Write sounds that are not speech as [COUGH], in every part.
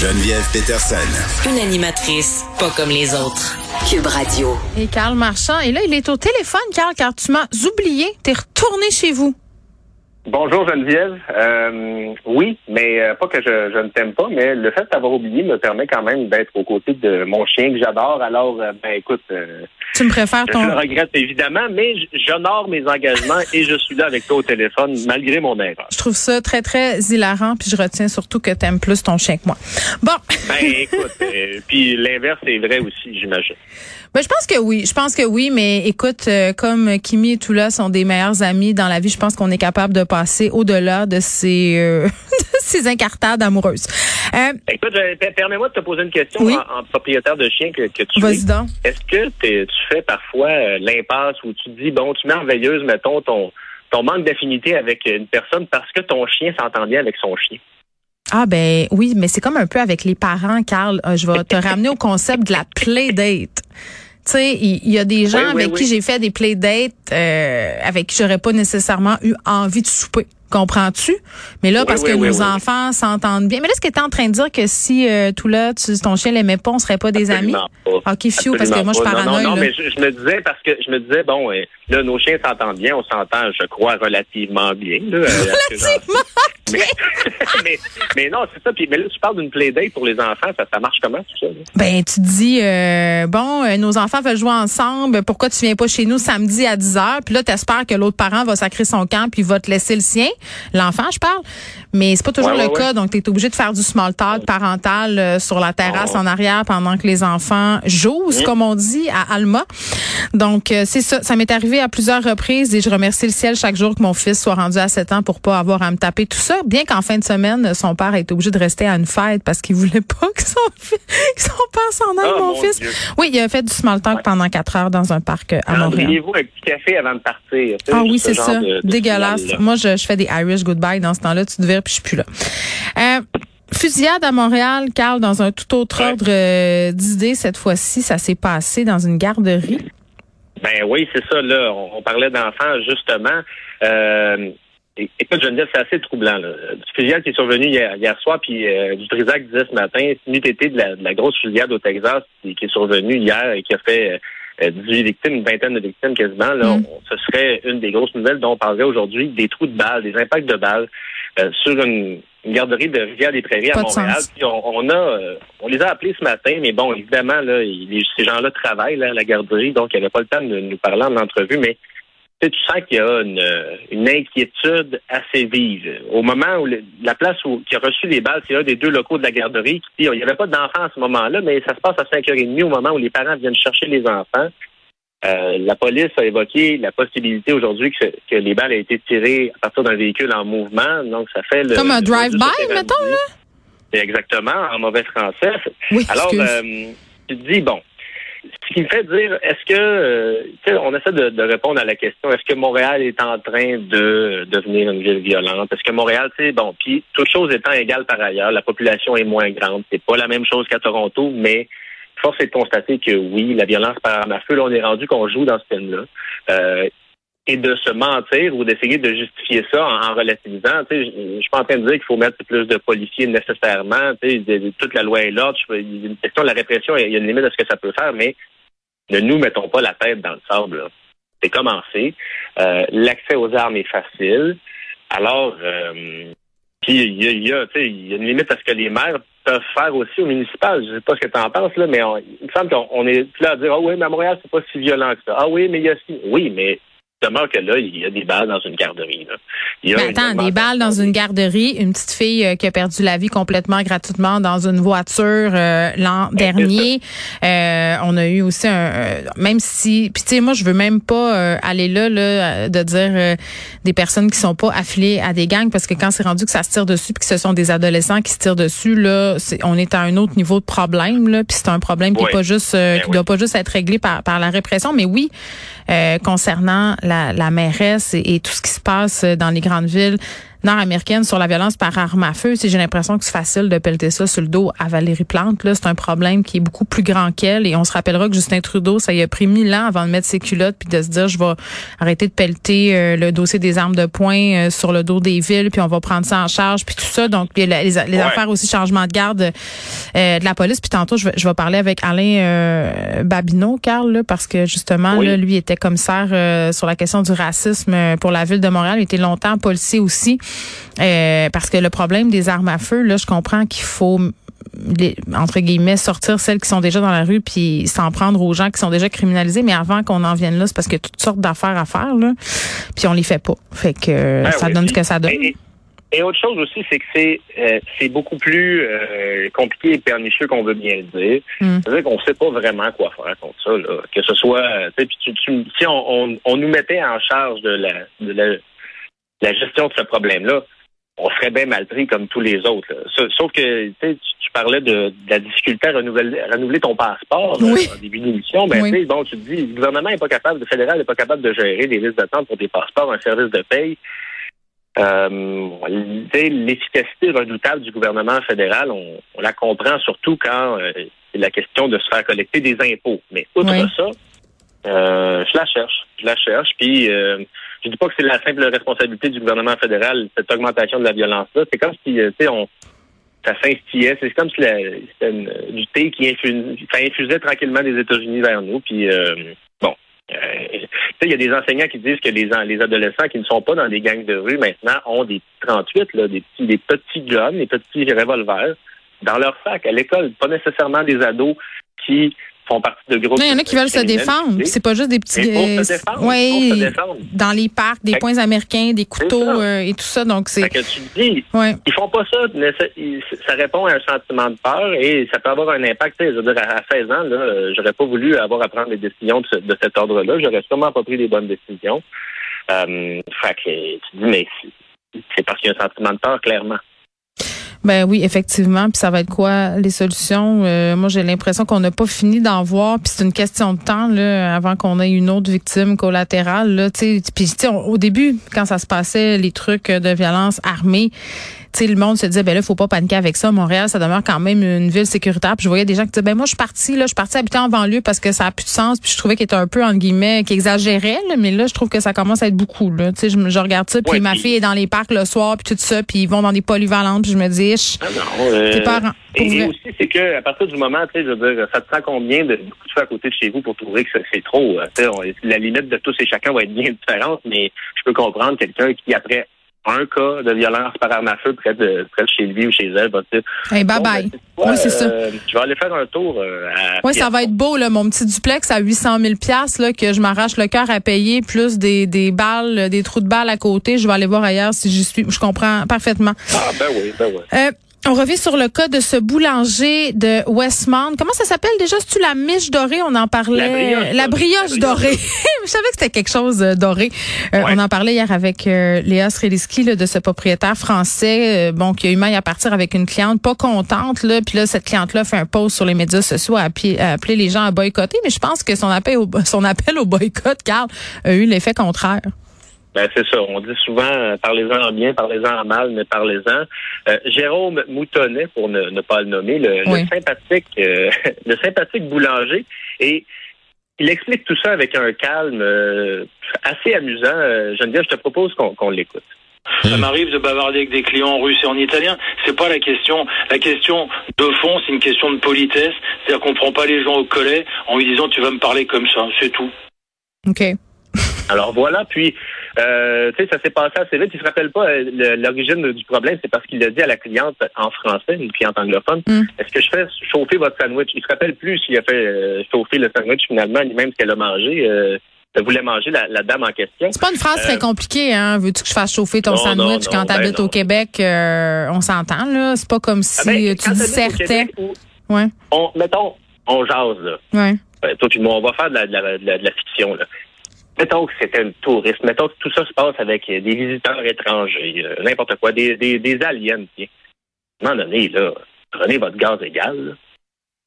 Geneviève Peterson. Une animatrice pas comme les autres. Cube Radio. Et Carl Marchand, et là, il est au téléphone, Carl, car tu m'as oublié. T'es retourné chez vous. Bonjour Geneviève. Euh, oui, mais euh, pas que je, je ne t'aime pas, mais le fait d'avoir oublié me permet quand même d'être aux côtés de mon chien que j'adore. Alors, euh, ben écoute, euh, Tu me préfères je ton... le regrette évidemment, mais j'honore mes engagements et je suis là avec toi au téléphone malgré mon erreur. Je trouve ça très, très hilarant, puis je retiens surtout que t'aimes plus ton chien que moi. Bon, Ben écoute, puis l'inverse est vrai aussi, j'imagine. Ben, je pense que oui, je pense que oui, mais écoute, euh, comme Kimi et Tula sont des meilleurs amis dans la vie, je pense qu'on est capable de passer au-delà de ces, euh, [LAUGHS] de ces incartades amoureuses. Euh, Écoute, permets-moi de te poser une question Oui. en, en propriétaire de chien que, que tu es. Vas-y donc. Est-ce que tu fais parfois euh, l'impasse où tu dis, bon, tu mets en veilleuse, mettons, ton, ton manque d'affinité avec une personne parce que ton chien s'entend bien avec son chien? Ah ben oui, mais c'est comme un peu avec les parents, Carl. Euh, je vais te ramener au concept de la playdate. Tu sais, il y, a des gens Oui, oui, avec qui j'ai fait des playdates euh, avec qui j'aurais pas nécessairement eu envie de souper. Comprends-tu? Mais là, parce que nos enfants s'entendent bien. Mais là, est-ce que tu es en train de dire que si euh, tout là, tu, ton chien l'aimait pas, on serait pas des amis? Pas. OK, fiu, parce que moi, je pas. paranoïe. Non, non, non, mais je, je me disais parce que je me disais, bon, euh, là, nos chiens s'entendent bien, on s'entend, je crois, relativement bien. Là, euh, mais, [LAUGHS] mais, mais non, c'est ça. Puis, mais là, tu parles d'une playdate pour les enfants, ça, ça marche comment, tout ça? là? Ben, tu dis, euh, bon, euh, nos enfants veulent jouer ensemble, pourquoi tu viens pas chez nous samedi à 10 heures? Puis là, t'espères que l'autre parent va sacrer son camp puis va te laisser le sien, l'enfant, je parle. Mais c'est pas toujours Ouais, le ouais, cas, donc tu es obligé de faire du small talk parental euh, sur la terrasse Oh. en arrière pendant que les enfants jouent, comme on dit, à Alma. Donc, euh, c'est ça. Ça m'est arrivé à plusieurs reprises et je remercie le ciel chaque jour que mon fils soit rendu à 7 ans pour pas avoir à me taper tout ça. Bien qu'en fin de semaine, son père a été obligé de rester à une fête parce qu'il voulait [LAUGHS] pas que son, fi- que son père s'en aille, Oh, mon, mon fils. Dieu. Oui, il a fait du small talk pendant quatre heures dans un parc euh, à Montréal. Prendriez-vous un petit café avant de partir? Ah oui, ce c'est ça. de- de Dégueulasse. Moi, je, je fais des Irish goodbye dans ce temps-là. Tu te verras, puis je suis plus là. Euh, fusillade à Montréal, Carl, dans un tout autre Ouais. ordre euh, d'idées. Cette fois-ci, ça s'est passé dans une garderie. Ben oui, c'est ça, là. On, on parlait d'enfants, justement. Euh, écoute, Geneviève, c'est assez troublant. Là. Du fusillade qui est survenu hier, hier soir, puis euh, du Trisac disait ce matin, c'est une été de la, de la grosse fusillade au Texas qui, qui est survenue hier et qui a fait euh, 18 victimes, une vingtaine de victimes quasiment. Là, Mm. on- ce serait une des grosses nouvelles dont on parlerait aujourd'hui, des trous de balles, des impacts de balles euh, sur une, une garderie de Rivière-des-Prairies à Montréal. Puis on, on a, euh, on les a appelés ce matin, mais bon, évidemment, là, ces gens-là travaillent là, à la garderie, donc il n'y avait pas le temps de nous parler en entrevue, mais tu sens qu'il y a une, une inquiétude assez vive. Au moment où le- la place où, qui a reçu les balles, c'est un des deux locaux de la garderie. Qui, il n'y avait pas d'enfants à ce moment-là, mais ça se passe à 5h30 au moment où les parents viennent chercher les enfants. Euh, la police a évoqué la possibilité aujourd'hui que, que les balles aient été tirées à partir d'un véhicule en mouvement. Donc, ça fait le. Comme un drive-by, mettons, là? Exactement, en mauvais français. Oui, Alors, euh, tu te dis, bon, ce qui me fait dire, est-ce que, euh, on essaie de, de répondre à la question, est-ce que Montréal est en train de devenir une ville violente? Est-ce que Montréal, sais, bon, puis toute chose étant égale par ailleurs, la population est moins grande. C'est pas la même chose qu'à Toronto, mais force est de constater que oui, la violence par arme à feu, là, on est rendu qu'on joue dans ce film-là. Euh, et de se mentir ou d'essayer de justifier ça en, relativisant. Tu sais, je suis pas en train de dire qu'il faut mettre plus de policiers nécessairement. Toute la loi est a une question de la répression, il y a une limite à ce que ça peut faire, mais ne nous mettons pas la tête dans le sable. là. C'est commencé. Euh, L'accès aux armes est facile. Alors, euh, puis il y a, y a, une limite à ce que les maires peuvent faire aussi au municipal. Je sais pas ce que tu en penses, là, mais on- il me semble qu'on on est là à dire Ah oui, mais à Montréal, c'est pas si violent que ça. Ah oui, mais il y a si. Oui, mais demeure que là, il y a des balles dans une garderie. Là. Il y a Mais une attends, des balles dans une garderie, une petite fille euh, qui a perdu la vie complètement gratuitement dans une voiture euh, l'an [LAUGHS] dernier. Euh, on a eu aussi un, euh, même si, puis tu sais, moi je veux même pas euh, aller là, là, de dire euh, des personnes qui sont pas affiliées à des gangs, parce que quand c'est rendu que ça se tire dessus, puis que ce sont des adolescents qui se tirent dessus, là, on est à un autre niveau de problème, là, puis c'est un problème qui est pas juste, euh, Ben qui oui. doit pas juste être réglé par, par la répression, mais oui, euh, concernant la, la mairesse et, et tout ce qui se passe dans les grandes villes nord-américaine sur la violence par arme à feu. J'ai l'impression que c'est facile de pelleter ça sur le dos à Valérie Plante. Là, c'est un problème qui est beaucoup plus grand qu'elle. Et on se rappellera que Justin Trudeau, ça y a pris mille ans avant de mettre ses culottes puis de se dire, je vais arrêter de pelleter euh, le dossier des armes de poing euh, sur le dos des villes, puis on va prendre ça en charge, puis tout ça. Donc, les, les, affaires aussi, changement de garde euh, de la police. Puis tantôt, je vais, je vais parler avec Alain Babineau, Carl, là, parce que justement, là, lui était commissaire sur la question du racisme pour la ville de Montréal. Il était longtemps policier aussi. Euh, parce que le problème des armes à feu, là, je comprends qu'il faut les, entre guillemets sortir celles qui sont déjà dans la rue puis s'en prendre aux gens qui sont déjà criminalisés. Mais avant qu'on en vienne là c'est parce qu'il y a toutes sortes d'affaires à faire là puis on les fait pas. Fait que ben ça donne ce que ça donne. Et, autre chose aussi c'est que c'est euh, c'est beaucoup plus euh, compliqué et pernicieux qu'on veut bien le dire. Mm. c'est à dire qu'on sait pas vraiment quoi faire contre ça là. Que ce soit tu, tu, si on, on, nous mettait en charge de la, de la la gestion de ce problème-là, on serait bien mal pris comme tous les autres. Sauf que tu, tu parlais de, la difficulté à renouveler, renouveler ton passeport en début d'émission. Ben, bon, tu te dis, le gouvernement n'est pas capable, le fédéral n'est pas capable de gérer des listes d'attente pour des passeports, un service de paye. Euh, L'efficacité redoutable du gouvernement fédéral, on, la comprend surtout quand euh, c'est la question de se faire collecter des impôts. Mais outre ça, euh, je la cherche. Je la cherche. Puis euh, je dis pas que c'est la simple responsabilité du gouvernement fédéral, cette augmentation de la violence-là. C'est comme si, euh, tu sais, on ça s'instillait. C'est comme si c'était du thé qui infusait tranquillement des États-Unis vers nous. Puis euh, bon. Euh, il y a des enseignants qui disent que les, les adolescents qui ne sont pas dans des gangs de rue maintenant ont des 38, là, des petits, des petits guns, des petits revolvers dans leur sac à l'école. Pas nécessairement des ados qui font partie de groupes. Il y en a qui veulent se défendre. C'est pas juste des petits. Pour se défendre, oui, dans les parcs, des points américains, des couteaux euh, et tout ça. Donc c'est. que tu dis, ouais. ils font pas ça. Ça répond à un sentiment de peur et ça peut avoir un impact. Je veux dire, à 16 ans, là, j'aurais pas voulu avoir à prendre des décisions de, cet ordre-là. J'aurais sûrement pas pris les bonnes décisions. Euh, fait que tu dis, mais c'est parce qu'il y a un sentiment de peur, clairement. Ben oui, effectivement. Puis ça va être quoi les solutions? Euh, Moi, j'ai l'impression qu'on n'a pas fini d'en voir. Puis c'est une question de temps là, avant qu'on ait une autre victime collatérale. Là, puis au début, quand ça se passait, les trucs de violence armée, le monde se disait, ben là, faut pas paniquer avec ça. Montréal, ça demeure quand même une ville sécuritaire. Puis je voyais des gens qui disaient, ben moi, je suis partie, là, je suis partie habiter en banlieue parce que ça a plus de sens. Puis je trouvais qu'il était un peu, entre guillemets, qui exagérait, mais là, je trouve que ça commence à être beaucoup, là. Tu sais, je, je, regarde ça, puis ma fille est dans les parcs le soir, puis tout ça, puis ils vont dans des polyvalentes, puis je me dis, ah non, euh, parents. Et, aussi, c'est que à partir du moment, tu sais, je veux dire, ça te prend combien de beaucoup de à côté de chez vous pour trouver que c'est trop? Euh, la limite de tous et chacun va être bien différente, mais je peux comprendre quelqu'un qui, après un cas de violence par arme à feu près de, près de chez lui ou chez elle va dire hey, bye bye. Ben, oui, c'est ça. Euh, je vais aller faire un tour. Euh, oui, ça va être beau, là, mon petit duplex à 800 000 là, que je m'arrache le cœur à payer, plus des, des balles, des trous de balles à côté. Je vais aller voir ailleurs si j'y suis. Je comprends parfaitement. Ah, ben oui, ben oui. Euh, on revient sur le cas de ce boulanger de Westmount. Comment ça s'appelle déjà? C'est-tu la miche dorée? On en parlait. La brioche, dorée. [LAUGHS] Je savais que c'était quelque chose euh, doré. Euh, on en parlait hier avec euh, Léa Sreliski de ce propriétaire français bon, qui a eu mal à partir avec une cliente pas contente. Là, puis là, cette cliente-là fait un post sur les médias sociaux à, appeler les gens à boycotter. Mais je pense que son appel au, [LAUGHS] son appel au boycott, Carl, a eu l'effet contraire. Ben, c'est ça. On dit souvent, euh, parlez-en en bien, parlez-en en mal, mais parlez-en. Euh, Jérôme Moutonnet, pour ne, pas le nommer, le, sympathique, euh, [LAUGHS] le sympathique boulanger, et il explique tout ça avec un calme assez amusant. Geneviève, je te propose qu'on l'écoute. Ça m'arrive de bavarder avec des clients en russe et en italien. C'est pas la question. La question de fond, c'est une question de politesse. C'est-à-dire qu'on prend pas les gens au collet en lui disant tu vas me parler comme ça. C'est tout. OK. Alors voilà, puis euh, tu sais, ça s'est passé assez vite. Il se rappelle pas euh, l'origine du problème, c'est parce qu'il a dit à la cliente en français, une cliente anglophone, mm. est-ce que je fais chauffer votre sandwich? Il se rappelle plus s'il a fait euh, chauffer le sandwich finalement, ni même ce qu'elle a mangé. Euh, elle voulait manger la, dame en question. C'est pas une phrase très compliquée, hein? Veux-tu que je fasse chauffer ton sandwich quand tu habites ben au Québec? on s'entend, là. C'est pas comme ah si ben, tu dissertais. Ouais. On, mettons, on jase, là. Ouais. toi, puis moi, on va faire de la, de la, de la fiction, là. Mettons que c'était un touriste, mettons que tout ça se passe avec des visiteurs étrangers, euh, n'importe quoi, des, des, des aliens. Tiens. À un moment donné, là, prenez votre gaz égal.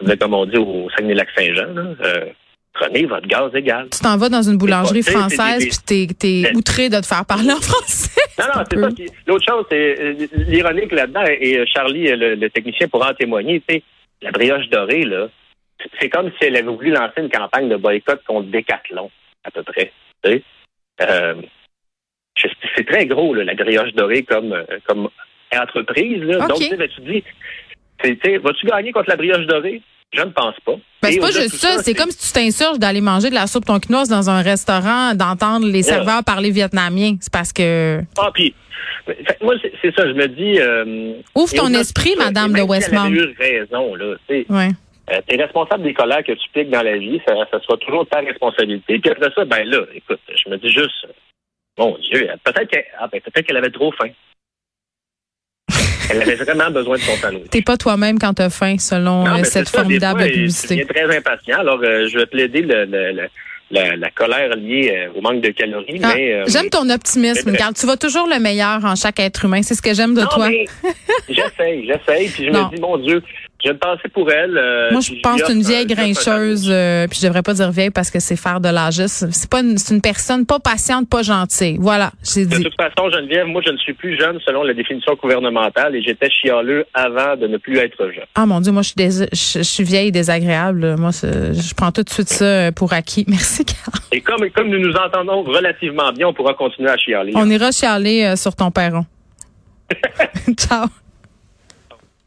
Là. Comme on dit au Saguenay-Lac-Saint-Jean. Euh, prenez votre gaz égal. Tu t'en vas dans une boulangerie C'est pas- française c'est puis t'es, outré de te faire parler en français. Non, non, c'est. Puis L'autre chose, c'est euh, l'ironique là-dedans, et euh, Charlie, euh, le, le technicien, pourra en témoigner, sais, la brioche dorée, là, c'est comme si elle avait voulu lancer une campagne de boycott contre Decathlon, à peu près. Euh, c'est très gros, là, la brioche dorée comme, euh, comme entreprise. Là. Donc, ben, tu dis, vas-tu gagner contre la brioche dorée? Je ne pense pas. Ben, c'est pas juste ça. C'est comme si tu t'insurges d'aller manger de la soupe tonkinoise dans un restaurant, d'entendre les Yeah. serveurs parler vietnamien. C'est parce que... Ah, puis, que moi, c'est ça, je me dis... euh, Ouvre ton esprit, ça, Madame de Westmount. Elle avait eu raison, là. Ouais. Euh, t'es responsable des colères que tu piques dans la vie, ça, ça sera toujours ta responsabilité. Puis après ça, ben là, écoute, je me dis juste, mon Dieu, peut-être qu'elle ah, ben, peut-être qu'elle avait trop faim. Elle avait vraiment besoin de son sandwich. T'es pas toi-même quand t'as faim, selon Non, euh, cette ça, formidable fois, Je publicité. deviens très impatient, alors euh, je vais plaider le, le- le- la, la colère liée euh, au manque de calories, Ah, mais... euh, j'aime ton optimisme, car tu vas toujours le meilleur en chaque être humain. C'est ce que j'aime de non, toi. [LAUGHS] j'essaye, j'essaye, puis je Non. me dis, mon Dieu, j'ai une pensée pour elle. euh, Moi, je pense que c'est une vieille un grincheuse, euh, puis je devrais pas dire vieille parce que c'est faire de l'âgisme. C'est pas une, c'est une personne pas patiente, pas gentille. Voilà, j'ai De dit. toute façon, Geneviève, moi, je ne suis plus jeune selon la définition gouvernementale et j'étais chialeux avant de ne plus être jeune. Ah mon Dieu, moi je suis, dés- je, je suis vieille et désagréable. Moi, je prends tout de suite ça euh, pour acquis. [LAUGHS] Merci, Carl. Et comme, comme nous nous entendons relativement bien, on pourra continuer à chialer. On ira chialer euh, sur ton perron. [LAUGHS] [LAUGHS] Ciao.